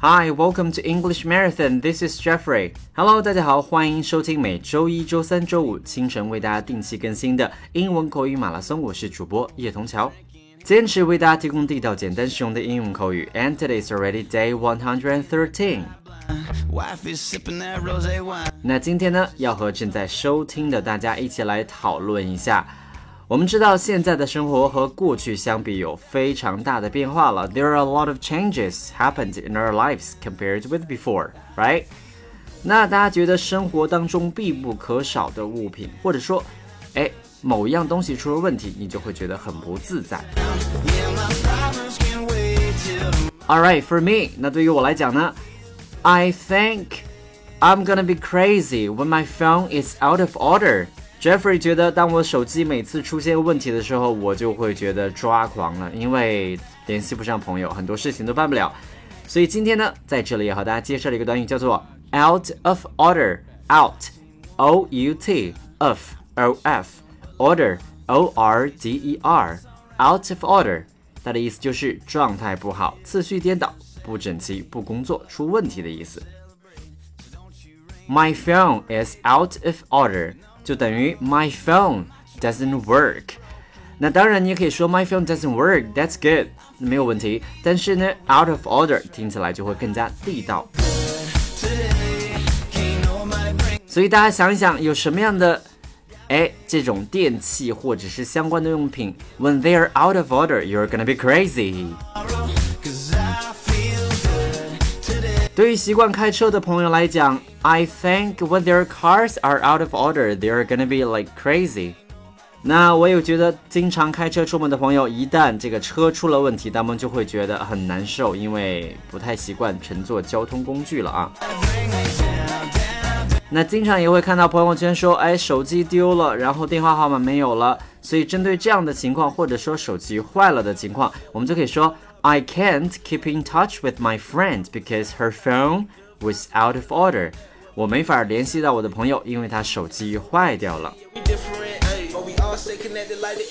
Hi, welcome to English Marathon. This is Jeffrey. Hello，大家好，欢迎收听每周一周三、周五清晨为大家定期更新的英文口语马拉松。我是主播叶童桥，坚持为大家提供地道、简单、实用的英文口语。And today is already day one hundred and thirteen. 那今天呢，要和正在收听的大家一起来讨论一下。我们知道现在的生活和过去相比有非常大的变化了。There are a lot of changes happened in our lives compared with before, right? 那大家觉得生活当中必不可少的物品，或者说，哎，某一样东西出了问题，你就会觉得很不自在。All right, for me，那对于我来讲呢，I think I'm gonna be crazy when my phone is out of order. Jeffrey 觉得，当我手机每次出现问题的时候，我就会觉得抓狂了，因为联系不上朋友，很多事情都办不了。所以今天呢，在这里也和大家介绍了一个短语，叫做 out of order。out，o u t，of，o f，order，o r d e r，out of order，它的意思就是状态不好、次序颠倒、不整齐、不工作、出问题的意思。My phone is out of order. 就等于 my phone doesn't work。那当然，你也可以说 my phone doesn't work，that's good，没有问题。但是呢，out of order 听起来就会更加地道。所以大家想一想，有什么样的哎这种电器或者是相关的用品，when they are out of order，you're gonna be crazy。对于习惯开车的朋友来讲，I think when their cars are out of order, they're gonna be like crazy。那我有觉得，经常开车出门的朋友，一旦这个车出了问题，他们就会觉得很难受，因为不太习惯乘坐交通工具了啊。那经常也会看到朋友圈说，哎，手机丢了，然后电话号码没有了。所以针对这样的情况，或者说手机坏了的情况，我们就可以说。I can't keep in touch with my friend because her phone was out of order. 我没法联系到我的朋友，因为他手机坏掉了。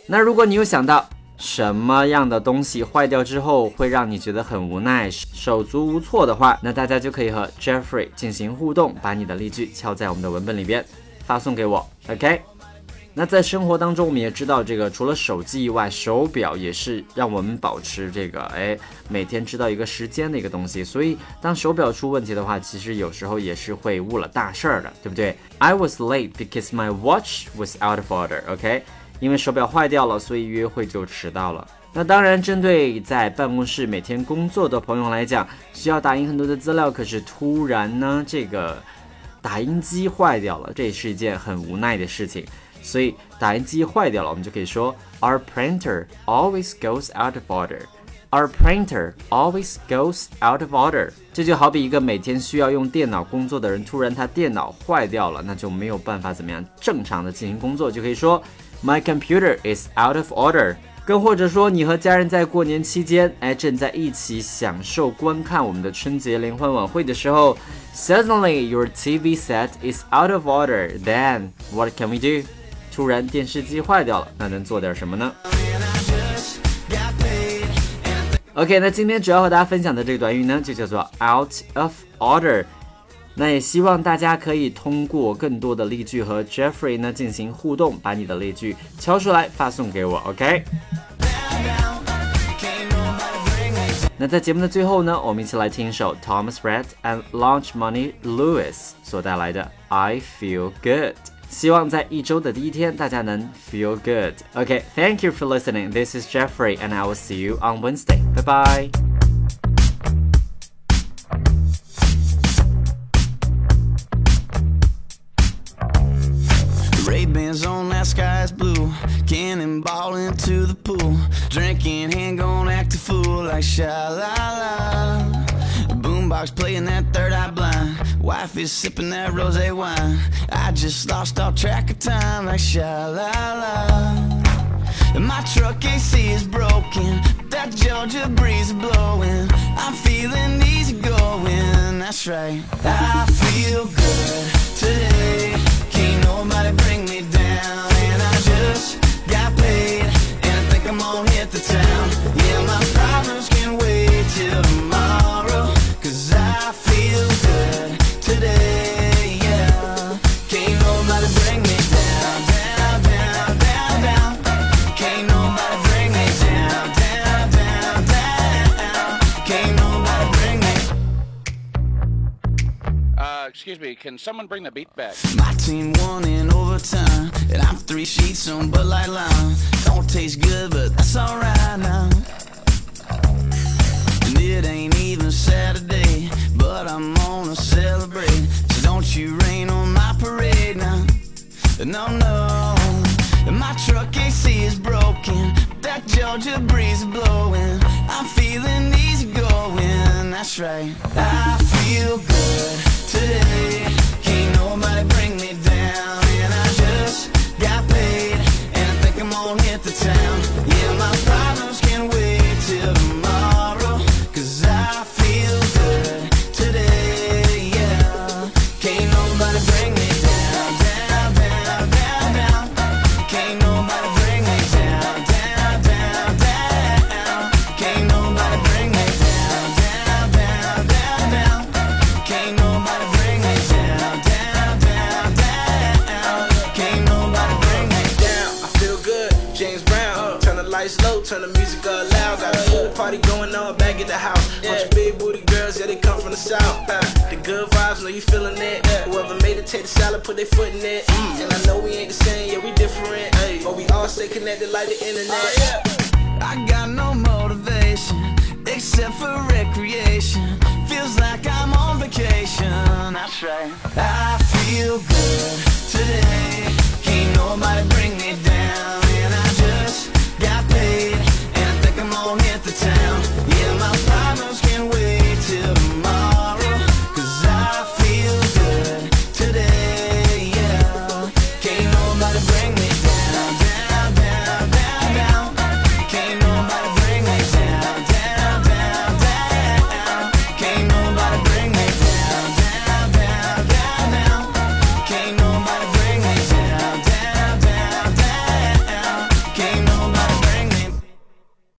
那如果你有想到什么样的东西坏掉之后会让你觉得很无奈、手足无措的话，那大家就可以和 Jeffrey 进行互动，把你的例句敲在我们的文本里边，发送给我。OK。那在生活当中，我们也知道，这个除了手机以外，手表也是让我们保持这个，哎，每天知道一个时间的一个东西。所以，当手表出问题的话，其实有时候也是会误了大事儿的，对不对？I was late because my watch was out of order. OK，因为手表坏掉了，所以约会就迟到了。那当然，针对在办公室每天工作的朋友来讲，需要打印很多的资料，可是突然呢，这个打印机坏掉了，这也是一件很无奈的事情。所以打印机坏掉了，我们就可以说 Our printer always goes out of order. Our printer always goes out of order. 这就好比一个每天需要用电脑工作的人，突然他电脑坏掉了，那就没有办法怎么样正常的进行工作，就可以说 My computer is out of order. 更或者说，你和家人在过年期间，哎，正在一起享受观看我们的春节联欢晚会的时候，Suddenly your TV set is out of order. Then what can we do? 突然电视机坏掉了，那能做点什么呢？OK，那今天主要和大家分享的这个短语呢，就叫做 out of order。那也希望大家可以通过更多的例句和 Jeffrey 呢进行互动，把你的例句敲出来发送给我。OK。那在节目的最后呢，我们一起来听一首 Thomas Rhett and Launch Money Lewis 所带来的 I Feel Good。希望在一周的第一天，大家能 feel good. Okay, thank you for listening. This is Jeffrey, and I will see you on Wednesday. Bye bye. Ray-Bans on that sky's blue Cannonball into the pool Drinking, hand gonna act a fool like sha-la-la Boombox playing that third eye blind Wife is sipping that rose wine. I just lost all track of time, like sha la la. My truck AC is broken, that Georgia breeze blowing. I'm feeling easy going, that's right. I feel good today. Can't nobody bring me down, can someone bring the beat back? My team won in overtime, and I'm three sheets on Bud Light Lime. Don't taste good, but that's alright now. And it ain't even Saturday, but I'm gonna celebrate. So don't you rain on my parade now. No, no. My truck AC is broken, that Georgia breeze blowing. I'm feeling easy going, that's right. I feel good today. turn the music up loud. Got a pool party going on back at the house. Bunch of big booty girls, yeah, they come from the south. The good vibes, know you feeling it. Whoever made it, take the salad, put their foot in it. Mm. And I know we ain't the same, yeah, we different. But we all stay connected like the internet. Oh, I got no motivation except for recreation.